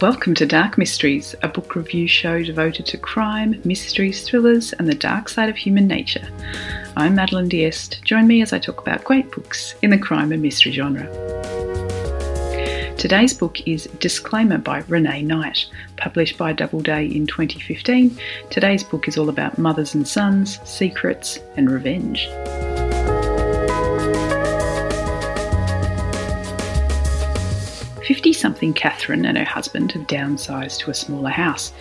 Welcome to Dark Mysteries, a book review show devoted to crime, mysteries, thrillers, and the dark side of human nature. I'm Madeline Diest. Join me as I talk about great books in the crime and mystery genre. Today's book is Disclaimer by Renee Knight, published by Doubleday in 2015. Today's book is all about mothers and sons, secrets, and revenge. 50 something Catherine and her husband have downsized to a smaller house,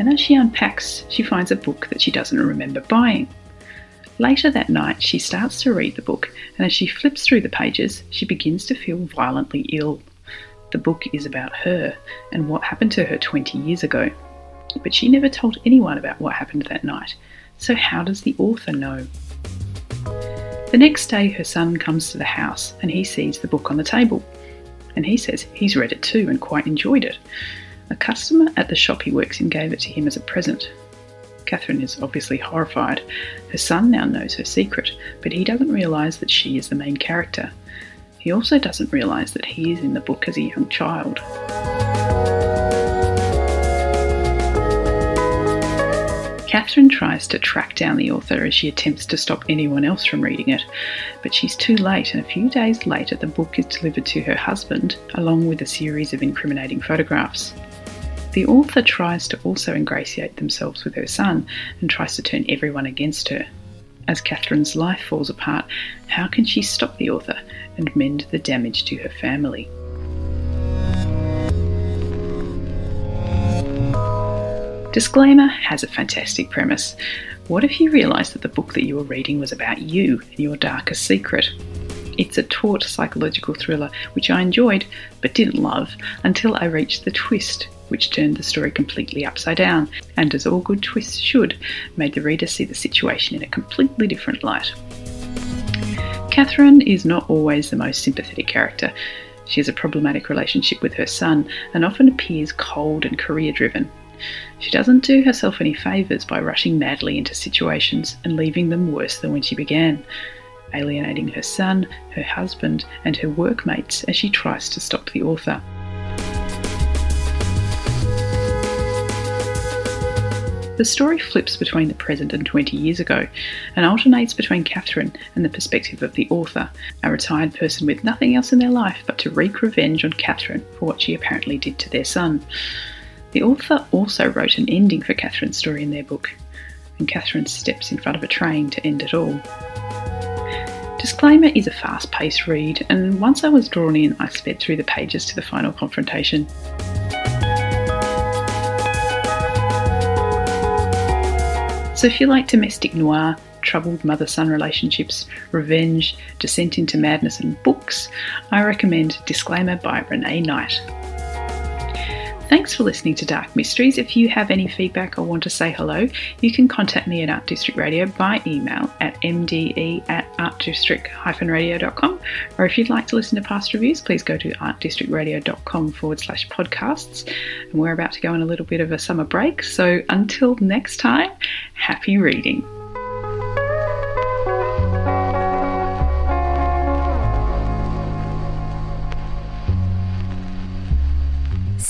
and as she unpacks, she finds a book that she doesn't remember buying. Later that night, she starts to read the book, and as she flips through the pages, she begins to feel violently ill. The book is about her and what happened to her 20 years ago. But she never told anyone about what happened that night, so how does the author know? The next day, her son comes to the house and he sees the book on the table and he says he's read it too and quite enjoyed it. A customer at the shop he works in gave it to him as a present. Catherine is obviously horrified. Her son now knows her secret, but he doesn't realise that she is the main character. He also doesn't realise that he is in the book as a young child. Catherine tries to track down the author as she attempts to stop anyone else from reading it, but she's too late, and a few days later, the book is delivered to her husband along with a series of incriminating photographs. The author tries to also ingratiate themselves with her son and tries to turn everyone against her. As Catherine's life falls apart, how can she stop the author and mend the damage to her family? Disclaimer has a fantastic premise. What if you realised that the book that you were reading was about you and your darkest secret? It's a taut psychological thriller which I enjoyed but didn't love until I reached the twist, which turned the story completely upside down, and as all good twists should, made the reader see the situation in a completely different light. Catherine is not always the most sympathetic character. She has a problematic relationship with her son and often appears cold and career driven. She doesn't do herself any favours by rushing madly into situations and leaving them worse than when she began, alienating her son, her husband, and her workmates as she tries to stop the author. The story flips between the present and 20 years ago and alternates between Catherine and the perspective of the author, a retired person with nothing else in their life but to wreak revenge on Catherine for what she apparently did to their son. The author also wrote an ending for Catherine's story in their book, and Catherine steps in front of a train to end it all. Disclaimer is a fast paced read, and once I was drawn in, I sped through the pages to the final confrontation. So, if you like domestic noir, troubled mother son relationships, revenge, descent into madness, and books, I recommend Disclaimer by Renee Knight. Thanks for listening to Dark Mysteries. If you have any feedback or want to say hello, you can contact me at Art District Radio by email at mde at artdistrict-radio.com. Or if you'd like to listen to past reviews, please go to artdistrictradio.com forward slash podcasts. And we're about to go on a little bit of a summer break. So until next time, happy reading.